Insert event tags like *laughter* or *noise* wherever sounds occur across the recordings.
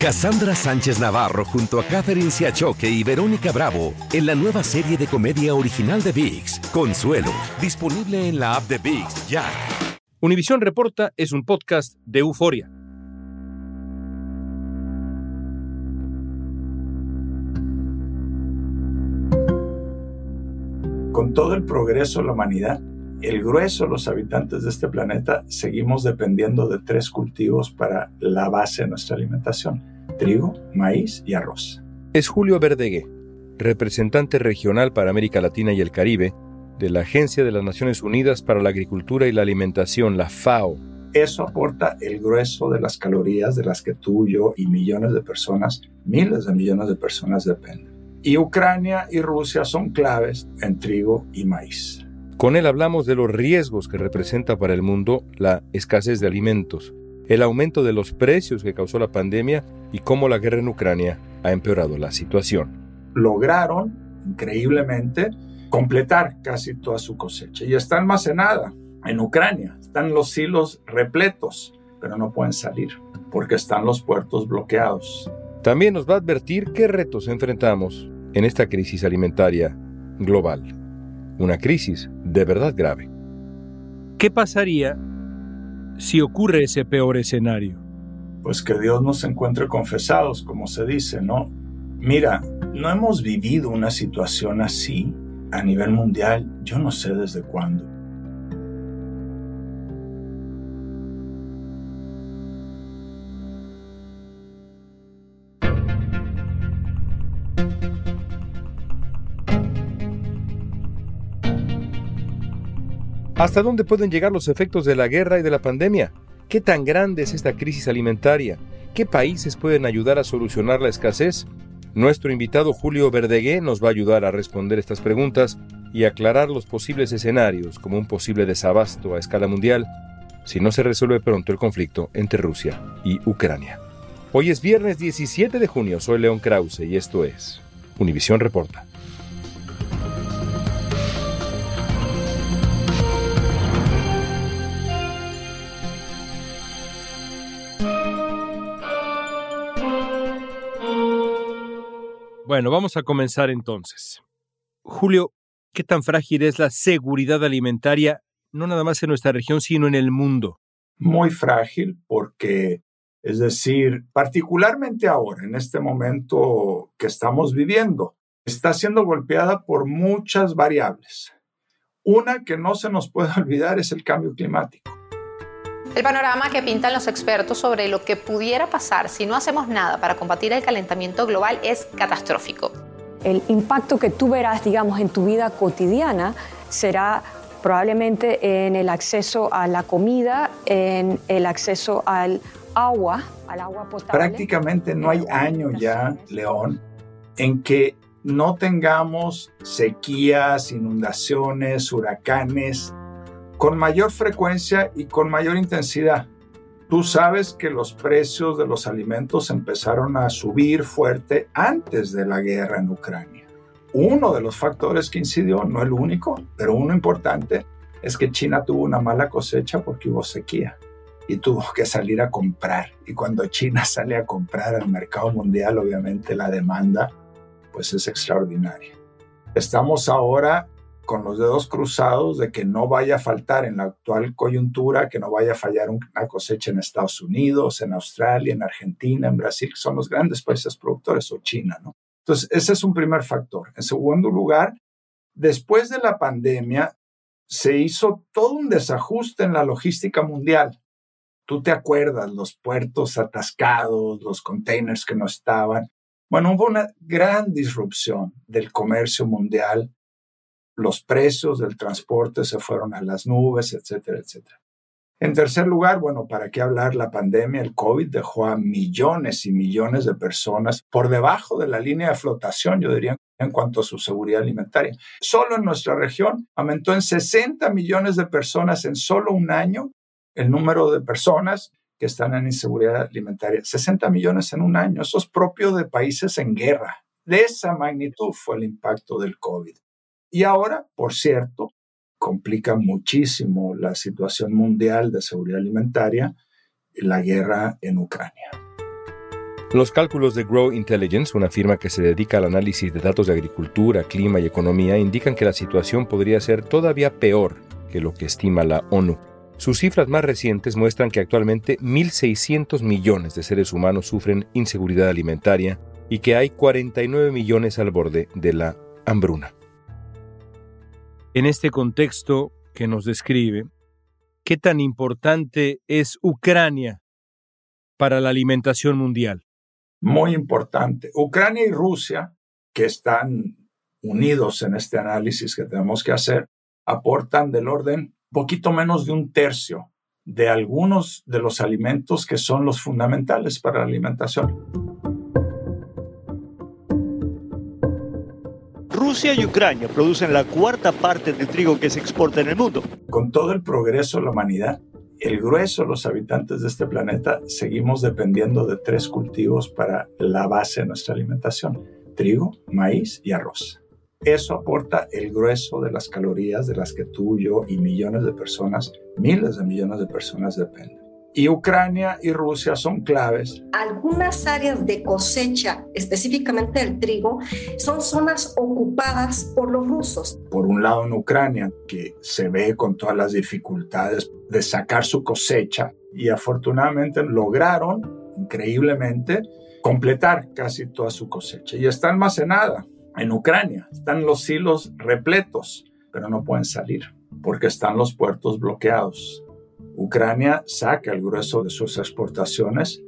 Cassandra Sánchez Navarro junto a Catherine Siachoque y Verónica Bravo en la nueva serie de comedia original de VIX, Consuelo, disponible en la app de VIX ya. Univisión Reporta es un podcast de euforia. Con todo el progreso de la humanidad, el grueso de los habitantes de este planeta seguimos dependiendo de tres cultivos para la base de nuestra alimentación, trigo, maíz y arroz. Es Julio Verdegué, representante regional para América Latina y el Caribe de la Agencia de las Naciones Unidas para la Agricultura y la Alimentación, la FAO. Eso aporta el grueso de las calorías de las que tú, yo y millones de personas, miles de millones de personas dependen. Y Ucrania y Rusia son claves en trigo y maíz. Con él hablamos de los riesgos que representa para el mundo la escasez de alimentos, el aumento de los precios que causó la pandemia y cómo la guerra en Ucrania ha empeorado la situación. Lograron, increíblemente, completar casi toda su cosecha y está almacenada en Ucrania. Están los silos repletos, pero no pueden salir porque están los puertos bloqueados. También nos va a advertir qué retos enfrentamos en esta crisis alimentaria global una crisis de verdad grave. ¿Qué pasaría si ocurre ese peor escenario? Pues que Dios nos encuentre confesados, como se dice, ¿no? Mira, no hemos vivido una situación así a nivel mundial, yo no sé desde cuándo. ¿Hasta dónde pueden llegar los efectos de la guerra y de la pandemia? ¿Qué tan grande es esta crisis alimentaria? ¿Qué países pueden ayudar a solucionar la escasez? Nuestro invitado Julio Verdegué nos va a ayudar a responder estas preguntas y aclarar los posibles escenarios como un posible desabasto a escala mundial si no se resuelve pronto el conflicto entre Rusia y Ucrania. Hoy es viernes 17 de junio, soy León Krause y esto es Univisión Reporta. Bueno, vamos a comenzar entonces. Julio, ¿qué tan frágil es la seguridad alimentaria, no nada más en nuestra región, sino en el mundo? Muy frágil porque, es decir, particularmente ahora, en este momento que estamos viviendo, está siendo golpeada por muchas variables. Una que no se nos puede *laughs* olvidar es el cambio climático. El panorama que pintan los expertos sobre lo que pudiera pasar si no hacemos nada para combatir el calentamiento global es catastrófico. El impacto que tú verás, digamos, en tu vida cotidiana será probablemente en el acceso a la comida, en el acceso al agua, al agua potable. Prácticamente no hay año ya, León, en que no tengamos sequías, inundaciones, huracanes, con mayor frecuencia y con mayor intensidad. Tú sabes que los precios de los alimentos empezaron a subir fuerte antes de la guerra en Ucrania. Uno de los factores que incidió, no el único, pero uno importante, es que China tuvo una mala cosecha porque hubo sequía y tuvo que salir a comprar. Y cuando China *laughs* sale a comprar al mercado mundial, obviamente la demanda pues es extraordinaria. Estamos ahora con los dedos cruzados de que no vaya a faltar en la actual coyuntura, que no vaya a fallar una cosecha en Estados Unidos, en Australia, en Argentina, en Brasil, que son los grandes países productores, o China, ¿no? Entonces, ese es un primer factor. En segundo lugar, después de la pandemia, se hizo todo un desajuste en la logística mundial. Tú te acuerdas, los puertos atascados, los containers que no estaban. Bueno, hubo una gran disrupción del comercio mundial los precios del transporte se fueron a las nubes, etcétera, etcétera. En tercer lugar, bueno, ¿para qué hablar? La pandemia, el COVID dejó a millones y millones de personas por debajo de la línea de flotación, yo diría, en cuanto a su seguridad alimentaria. Solo en nuestra región aumentó en 60 millones de personas en solo un año el número de personas que están en inseguridad alimentaria. 60 millones en un año. Eso es propio de países en guerra. De esa magnitud fue el impacto del COVID. Y ahora, por cierto, complica muchísimo la situación mundial de seguridad alimentaria la guerra en Ucrania. Los cálculos de Grow Intelligence, una firma que se dedica al análisis de datos de agricultura, clima y economía, indican que la situación podría ser todavía peor que lo que estima la ONU. Sus cifras más recientes muestran que actualmente 1.600 millones de seres humanos sufren inseguridad alimentaria y que hay 49 millones al borde de la hambruna. En este contexto que nos describe, ¿qué tan importante es Ucrania para la alimentación mundial? muy importante. Ucrania y Rusia, que están unidos en este análisis que tenemos que hacer, aportan del orden poquito menos de un tercio de algunos de los alimentos que son los fundamentales para la alimentación. Rusia y Ucrania producen la cuarta parte del trigo que se exporta en el mundo. Con todo el progreso de la humanidad, el grueso de los habitantes de este planeta seguimos dependiendo de tres cultivos para la base de nuestra alimentación, trigo, maíz y arroz. Eso aporta el grueso de las calorías de las que tú, yo y millones de personas, miles de millones de personas dependen y Ucrania y Rusia son claves. Algunas áreas de cosecha, específicamente el trigo, son zonas ocupadas por los rusos. Por un lado en Ucrania, que se ve con todas las dificultades de sacar su cosecha y afortunadamente lograron, increíblemente, completar casi toda su cosecha y está almacenada en Ucrania. Están los silos repletos, pero no pueden salir porque están los puertos bloqueados. Ucrania saca el grueso de sus exportaciones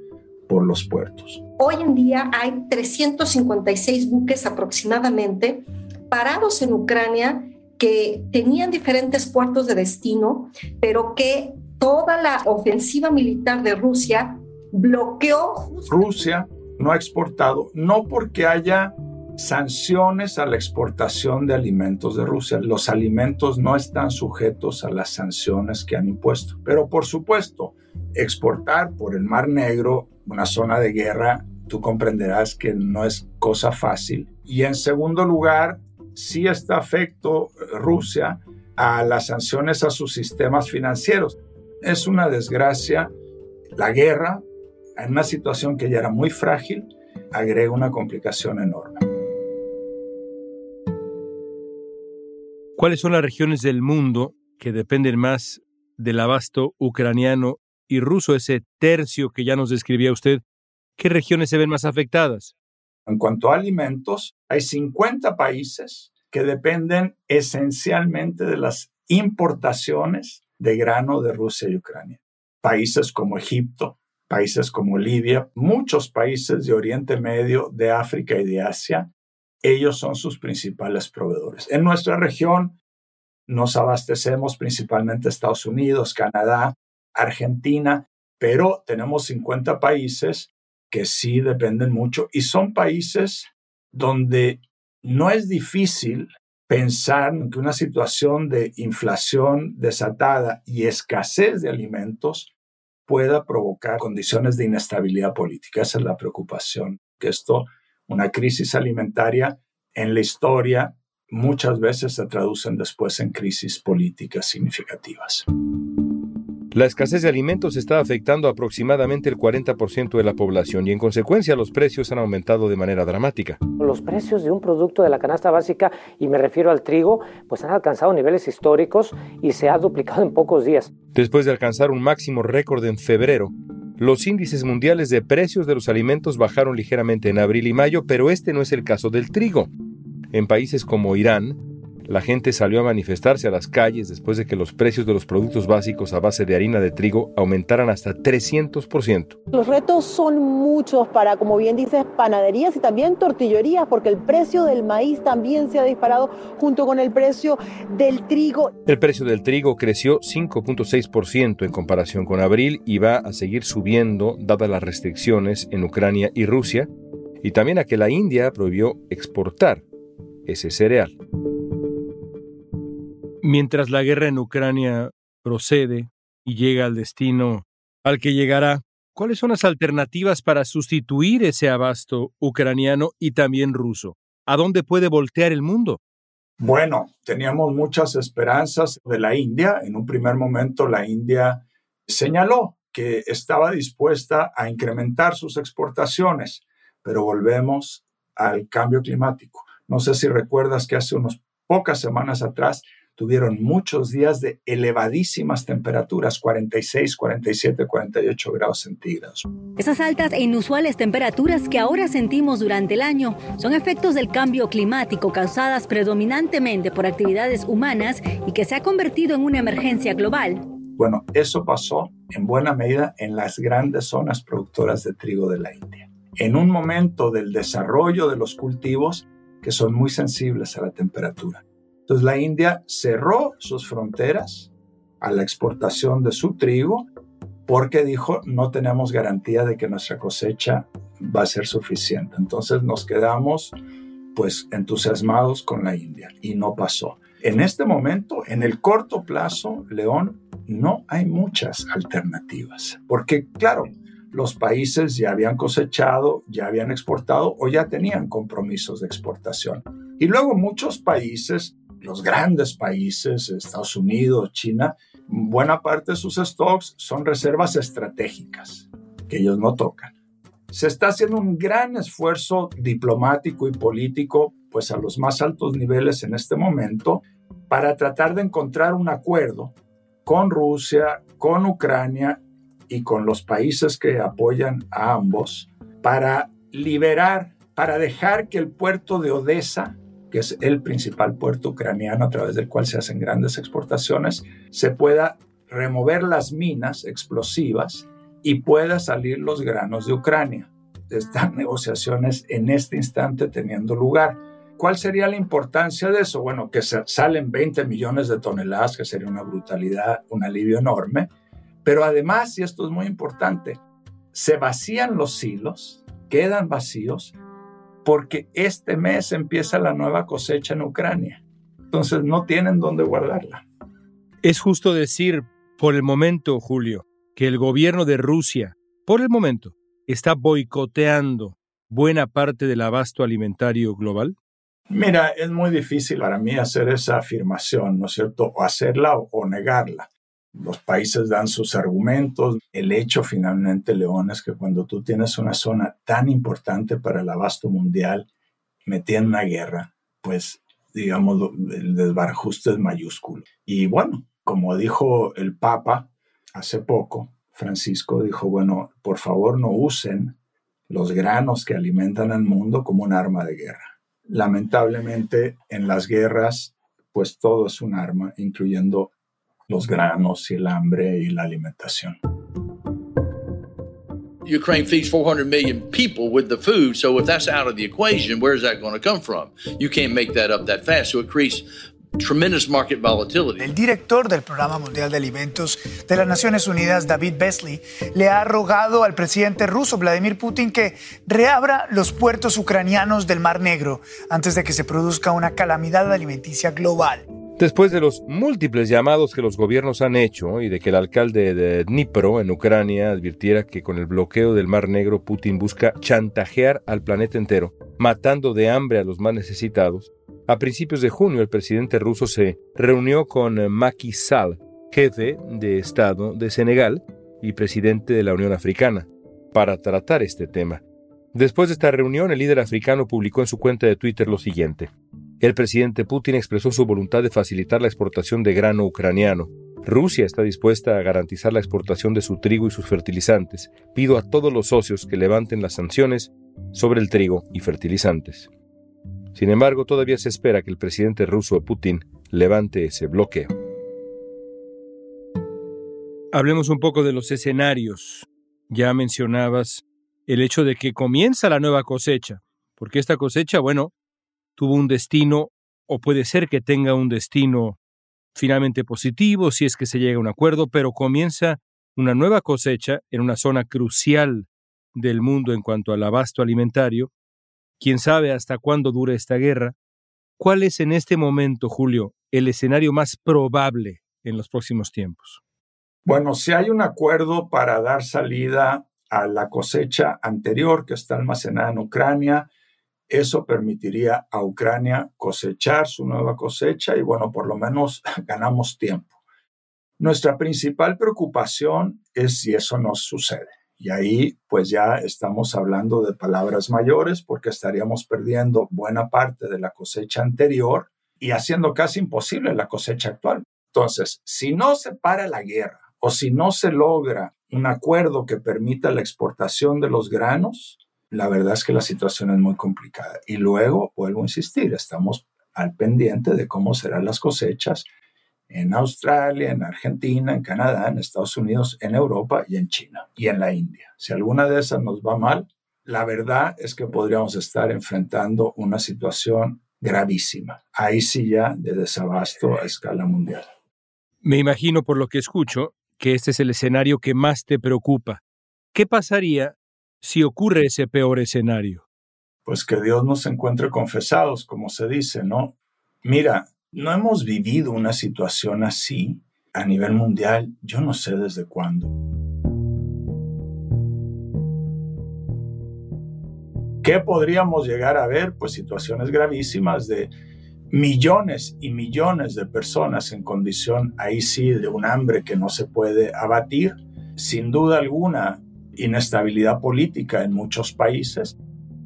por los puertos. Hoy en día hay 356 buques aproximadamente parados en Ucrania que tenían diferentes puertos de destino, pero que toda la ofensiva militar de Rusia bloqueó. Rusia no ha exportado, no porque haya sanciones a la exportación de alimentos de Rusia. Los alimentos no están sujetos a las sanciones que han impuesto. Pero por supuesto, exportar por el Mar Negro, una zona de guerra, tú comprenderás que no es cosa fácil. Y en segundo lugar, sí está afecto Rusia a las sanciones a sus sistemas financieros. Es una desgracia. La guerra, en una situación que ya era muy frágil, agrega una complicación enorme. ¿Cuáles son las regiones del mundo que dependen más del abasto ucraniano y ruso, ese tercio que ya nos describía usted? ¿Qué regiones se ven más afectadas? En cuanto a alimentos, hay 50 países que dependen esencialmente de las importaciones de grano de Rusia y Ucrania. Países como Egipto, países como Libia, muchos países de Oriente Medio, de África y de Asia ellos son sus principales proveedores. En nuestra región nos abastecemos principalmente Estados Unidos, Canadá, Argentina, pero tenemos 50 países que sí dependen mucho y son países donde no es difícil pensar que una situación de inflación desatada y escasez de alimentos pueda provocar condiciones de inestabilidad política. Esa es la preocupación, que esto una crisis alimentaria en la historia muchas veces se traducen después en crisis políticas significativas. La escasez de alimentos está afectando aproximadamente el 40% de la población y en consecuencia los precios han aumentado de manera dramática. Los precios de un producto de la canasta básica, y me refiero al trigo, pues han alcanzado niveles históricos y se ha duplicado en pocos días. Después de alcanzar un máximo récord en febrero, los índices mundiales de precios de los alimentos bajaron ligeramente en abril y mayo, pero este no es el caso del trigo. En países como Irán, la gente salió a manifestarse a las calles después de que los precios de los productos básicos a base de harina de trigo aumentaran hasta 300%. Los retos son muchos para, como bien dices, panaderías y también tortillerías, porque el precio del maíz también se ha disparado junto con el precio del trigo. El precio del trigo creció 5.6% en comparación con abril y va a seguir subiendo dadas las restricciones en Ucrania y Rusia, y también a que la India prohibió exportar ese cereal. Mientras la guerra en Ucrania procede y llega al destino al que llegará, ¿cuáles son las alternativas para sustituir ese abasto ucraniano y también ruso? ¿A dónde puede voltear el mundo? Bueno, teníamos muchas esperanzas de la India. En un primer momento la India señaló que estaba dispuesta a incrementar sus exportaciones, pero volvemos al cambio climático. No sé si recuerdas que hace unas pocas semanas atrás tuvieron muchos días de elevadísimas temperaturas, 46, 47, 48 grados centígrados. Esas altas e inusuales temperaturas que ahora sentimos durante el año son efectos del cambio climático causadas predominantemente por actividades humanas y que se ha convertido en una emergencia global. Bueno, eso pasó en buena medida en las grandes zonas productoras de trigo de la India. En un momento del desarrollo de los cultivos que son muy sensibles a la temperatura. Entonces la India cerró sus fronteras a la exportación de su trigo porque dijo no tenemos garantía de que nuestra cosecha va a ser suficiente. Entonces nos quedamos pues entusiasmados con la India y no pasó. En este momento, en el corto plazo, León, no hay muchas alternativas, porque claro, los países ya habían cosechado, ya habían exportado o ya tenían compromisos de exportación. Y luego muchos países los grandes países, Estados Unidos, China, buena parte de sus stocks son reservas estratégicas que ellos no tocan. Se está haciendo un gran esfuerzo diplomático y político, pues a los más altos niveles en este momento, para tratar de encontrar un acuerdo con Rusia, con Ucrania y con los países que apoyan a ambos para liberar, para dejar que el puerto de Odessa que es el principal puerto ucraniano a través del cual se hacen grandes exportaciones, se pueda remover las minas explosivas y pueda salir los granos de Ucrania. Están *laughs* negociaciones en este instante teniendo lugar. ¿Cuál sería la importancia de eso? Bueno, que salen 20 millones de toneladas, que sería una brutalidad, un alivio enorme. Pero además, y esto es muy importante, se vacían los silos, quedan vacíos porque este mes empieza la nueva cosecha en Ucrania. Entonces no tienen dónde guardarla. Es justo decir, por el momento, Julio, que el gobierno de Rusia, por el momento, está boicoteando buena parte del abasto alimentario global? Mira, es muy difícil para mí hacer esa afirmación, ¿no es cierto? O hacerla o negarla. Los países dan sus argumentos. El hecho finalmente, León, es que cuando tú tienes una zona tan importante para el abasto mundial metida en una guerra, pues digamos, el desbarajuste es mayúsculo. Y bueno, como dijo el Papa hace poco, Francisco dijo, bueno, por favor no usen los granos que alimentan al mundo como un arma de guerra. Lamentablemente en las guerras, pues todo es un arma, incluyendo los granos y el hambre y la alimentación. Ukraine feeds 400 million people with the food, so if that's out of the equation, where's that going to come from? You can't make that up that fast. So it creates tremendous market volatility. El director del Programa Mundial de Alimentos de las Naciones Unidas, David Besley, le ha rogado al presidente ruso Vladimir Putin que reabra los puertos ucranianos del Mar Negro antes de que se produzca una calamidad alimenticia global. Después de los múltiples llamados que los gobiernos han hecho y de que el alcalde de Dnipro, en Ucrania, advirtiera que con el bloqueo del Mar Negro Putin busca chantajear al planeta entero, matando de hambre a los más necesitados, a principios de junio el presidente ruso se reunió con Macky Sall, jefe de Estado de Senegal y presidente de la Unión Africana, para tratar este tema. Después de esta reunión, el líder africano publicó en su cuenta de Twitter lo siguiente. El presidente Putin expresó su voluntad de facilitar la exportación de grano ucraniano. Rusia está dispuesta a garantizar la exportación de su trigo y sus fertilizantes. Pido a todos los socios que levanten las sanciones sobre el trigo y fertilizantes. Sin embargo, todavía se espera que el presidente ruso Putin levante ese bloqueo. Hablemos un poco de los escenarios. Ya mencionabas el hecho de que comienza la nueva cosecha, porque esta cosecha, bueno, tuvo un destino o puede ser que tenga un destino finalmente positivo si es que se llega a un acuerdo, pero comienza una nueva cosecha en una zona crucial del mundo en cuanto al abasto alimentario. ¿Quién sabe hasta cuándo dure esta guerra? ¿Cuál es en este momento, Julio, el escenario más probable en los próximos tiempos? Bueno, si hay un acuerdo para dar salida a la cosecha anterior que está almacenada en Ucrania, eso permitiría a Ucrania cosechar su nueva cosecha y bueno, por lo menos *laughs* ganamos tiempo. Nuestra principal preocupación es si eso nos sucede. Y ahí pues ya estamos hablando de palabras mayores porque estaríamos perdiendo buena parte de la cosecha anterior y haciendo casi imposible la cosecha actual. Entonces, si no se para la guerra o si no se logra un acuerdo que permita la exportación de los granos, la verdad es que la situación es muy complicada. Y luego, vuelvo a insistir, estamos al pendiente de cómo serán las cosechas en Australia, en Argentina, en Canadá, en Estados Unidos, en Europa y en China y en la India. Si alguna de esas nos va mal, la verdad es que podríamos estar enfrentando una situación gravísima. Ahí sí ya de desabasto a escala mundial. Me imagino por lo que escucho que este es el escenario que más te preocupa. ¿Qué pasaría si ocurre ese peor escenario? Pues que Dios nos encuentre confesados, como se dice, ¿no? Mira, no hemos vivido una situación así a nivel mundial, yo no sé desde cuándo. ¿Qué podríamos llegar a ver? Pues situaciones gravísimas de millones y millones de personas en condición, ahí sí, de un hambre que no se puede abatir. Sin duda alguna, inestabilidad política en muchos países.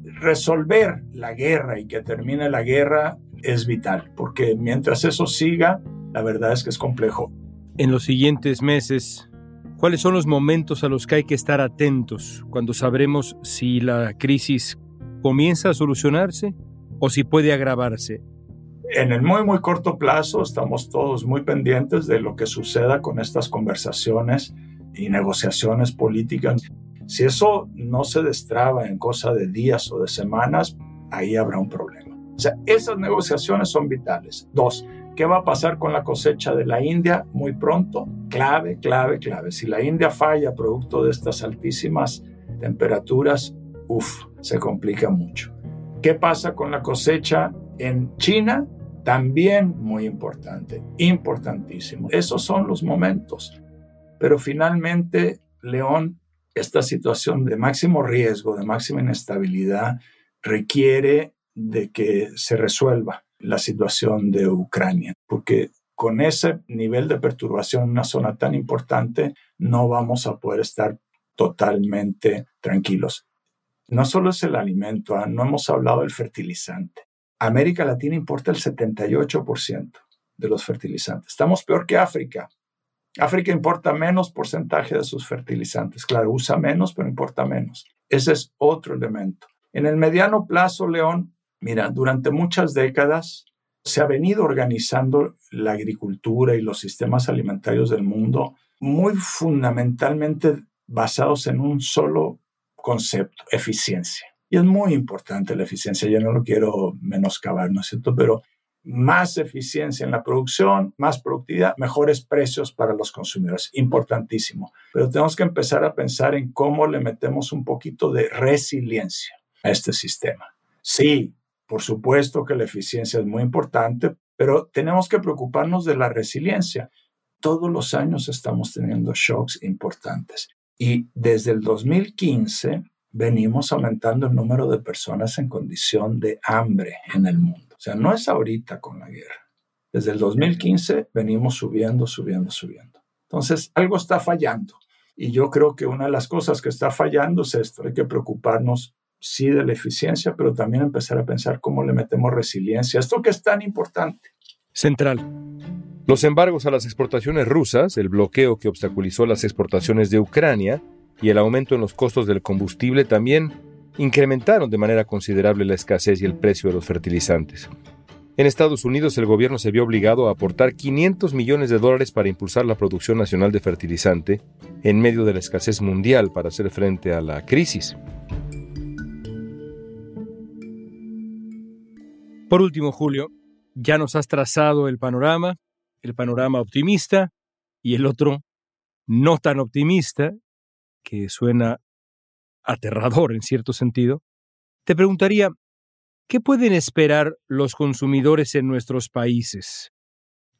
Resolver la guerra y que termine la guerra es vital, porque mientras eso siga, la verdad es que es complejo. En los siguientes meses, ¿cuáles son los momentos a los que hay que estar atentos cuando sabremos si la crisis comienza a solucionarse o si puede agravarse? En el muy, muy corto plazo estamos todos muy pendientes de lo que suceda con estas conversaciones y negociaciones políticas. Si eso no se destraba en cosa de días o de semanas, ahí habrá un problema. O sea, esas negociaciones son vitales. Dos, ¿qué va a pasar con la cosecha de la India muy pronto? Clave, clave, clave. Si la India falla producto de estas altísimas temperaturas, uff, se complica mucho. ¿Qué pasa con la cosecha en China? También muy importante, importantísimo. Esos son los momentos. Pero finalmente, León, esta situación de máximo riesgo, de máxima inestabilidad, requiere de que se resuelva la situación de Ucrania, porque con ese nivel de perturbación en una zona tan importante no vamos a poder estar totalmente tranquilos. No solo es el alimento, ah, no hemos hablado del fertilizante. América Latina importa el 78% de los fertilizantes. Estamos peor que África. África importa menos porcentaje de sus fertilizantes. Claro, usa menos, pero importa menos. Ese es otro elemento. En el mediano plazo, León, Mira, durante muchas décadas se ha venido organizando la agricultura y los sistemas alimentarios del mundo muy fundamentalmente basados en un solo concepto, eficiencia. Y es muy importante la eficiencia, yo no lo quiero menoscabar, ¿no es cierto? Pero más eficiencia en la producción, más productividad, mejores precios para los consumidores. Importantísimo. Pero tenemos que empezar a pensar en cómo le metemos un poquito de resiliencia a este sistema. Sí, por supuesto que la eficiencia es muy importante, pero tenemos que preocuparnos de la resiliencia. Todos los años estamos teniendo shocks importantes y desde el 2015 venimos aumentando el número de personas en condición de hambre en el mundo. O sea, no es ahorita con la guerra. Desde el 2015 venimos subiendo, subiendo, subiendo. Entonces, algo está fallando. Y yo creo que una de las cosas que está fallando es esto. Hay que preocuparnos sí de la eficiencia, pero también empezar a pensar cómo le metemos resiliencia. Esto que es tan importante. Central. Los embargos a las exportaciones rusas, el bloqueo que obstaculizó las exportaciones de Ucrania y el aumento en los costos del combustible también incrementaron de manera considerable la escasez y el precio de los fertilizantes. En Estados Unidos el gobierno se vio obligado a aportar 500 millones de dólares para impulsar la producción nacional de fertilizante en medio de la escasez mundial para hacer frente a la crisis. Por último, Julio, ya nos has trazado el panorama, el panorama optimista y el otro no tan optimista, que suena aterrador en cierto sentido. Te preguntaría, ¿qué pueden esperar los consumidores en nuestros países?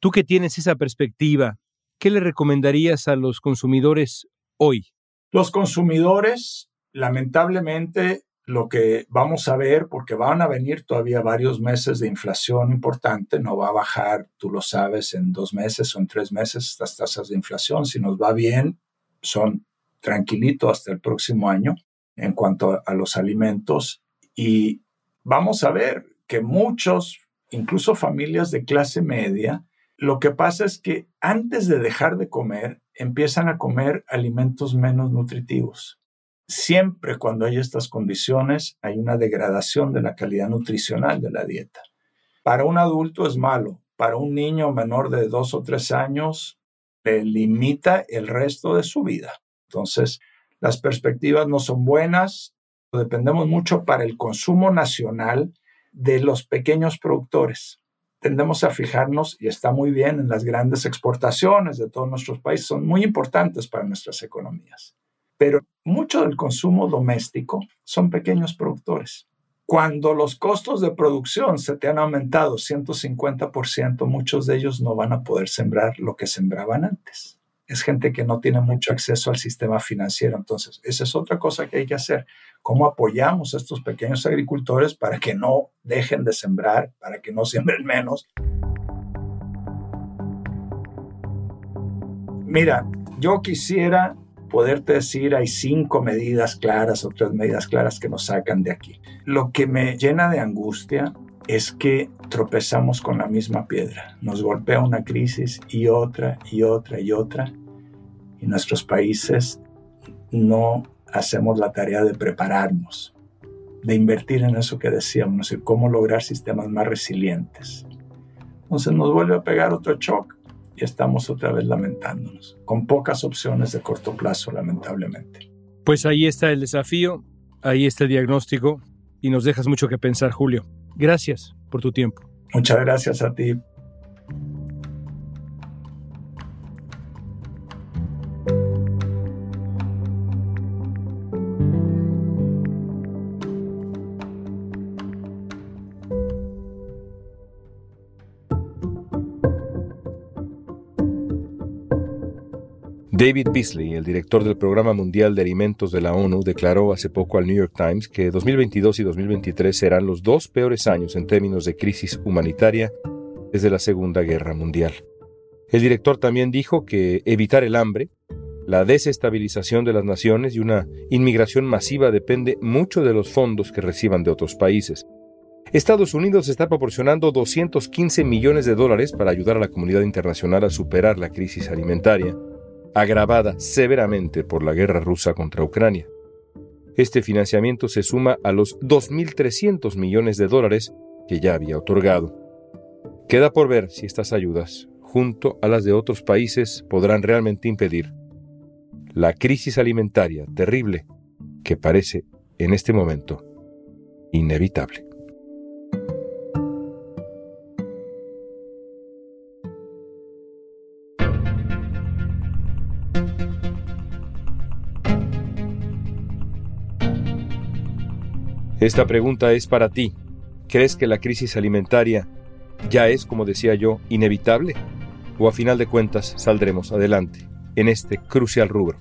Tú que tienes esa perspectiva, ¿qué le recomendarías a los consumidores hoy? Los consumidores, lamentablemente, lo que vamos a ver, porque van a venir todavía varios meses de inflación importante, no va a bajar, tú lo sabes, en dos meses o en tres meses estas tasas de inflación. Si nos va bien, son tranquilito hasta el próximo año en cuanto a los alimentos. Y vamos a ver que muchos, incluso familias de clase media, lo que pasa es que antes de dejar de comer, empiezan a comer alimentos menos nutritivos. Siempre cuando hay estas condiciones hay una degradación de la calidad nutricional de la dieta. Para un adulto es malo, para un niño menor de dos o tres años le limita el resto de su vida. Entonces, las perspectivas no son buenas, dependemos mucho para el consumo nacional de los pequeños productores. Tendemos a fijarnos, y está muy bien, en las grandes exportaciones de todos nuestros países, son muy importantes para nuestras economías pero mucho del consumo doméstico son pequeños productores. Cuando los costos de producción se te han aumentado 150%, muchos de ellos no van a poder sembrar lo que sembraban antes. Es gente que no tiene mucho acceso al sistema financiero. Entonces, esa es otra cosa que hay que hacer. ¿Cómo apoyamos a estos pequeños agricultores para que no dejen de sembrar, para que no siembren *laughs* menos? Mira, yo quisiera poderte decir hay cinco medidas claras o tres medidas claras que nos sacan de aquí. Lo que me llena de angustia es que tropezamos con la misma piedra. Nos golpea una crisis y otra y otra y otra. Y nuestros países no hacemos la tarea de prepararnos, de invertir en eso que decíamos, en cómo lograr sistemas más resilientes. Entonces nos vuelve a pegar otro shock y estamos otra vez lamentándonos, con pocas opciones de corto plazo, lamentablemente. Pues ahí está el desafío, ahí está el diagnóstico y nos dejas mucho que pensar, Julio. Gracias por tu tiempo. Muchas gracias a ti. David Beasley, el director del Programa Mundial de Alimentos de la ONU, declaró hace poco al New York Times que 2022 y 2023 serán los dos peores años en términos de crisis humanitaria desde la Segunda Guerra Mundial. El director también dijo que evitar el hambre, la desestabilización de las naciones y una inmigración masiva depende mucho de los fondos que reciban de otros países. Estados Unidos está proporcionando 215 millones de dólares para ayudar a la comunidad internacional a superar la crisis alimentaria agravada severamente por la guerra rusa contra Ucrania. Este financiamiento se suma a los 2.300 millones de dólares que ya había otorgado. Queda por ver si estas ayudas, junto a las de otros países, podrán realmente impedir la crisis alimentaria terrible que parece en este momento inevitable. Esta pregunta es para ti. ¿Crees que la crisis alimentaria ya es, como decía yo, inevitable? ¿O a final de cuentas saldremos adelante en este crucial rubro?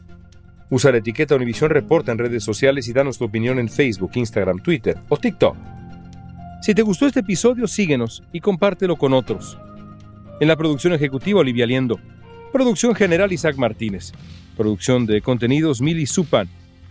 Usa la etiqueta Univision Reporta en redes sociales y danos tu opinión en Facebook, Instagram, Twitter o TikTok. Si te gustó este episodio, síguenos y compártelo con otros. En la producción ejecutiva, Olivia Liendo. Producción general, Isaac Martínez. Producción de contenidos, Mili Supan.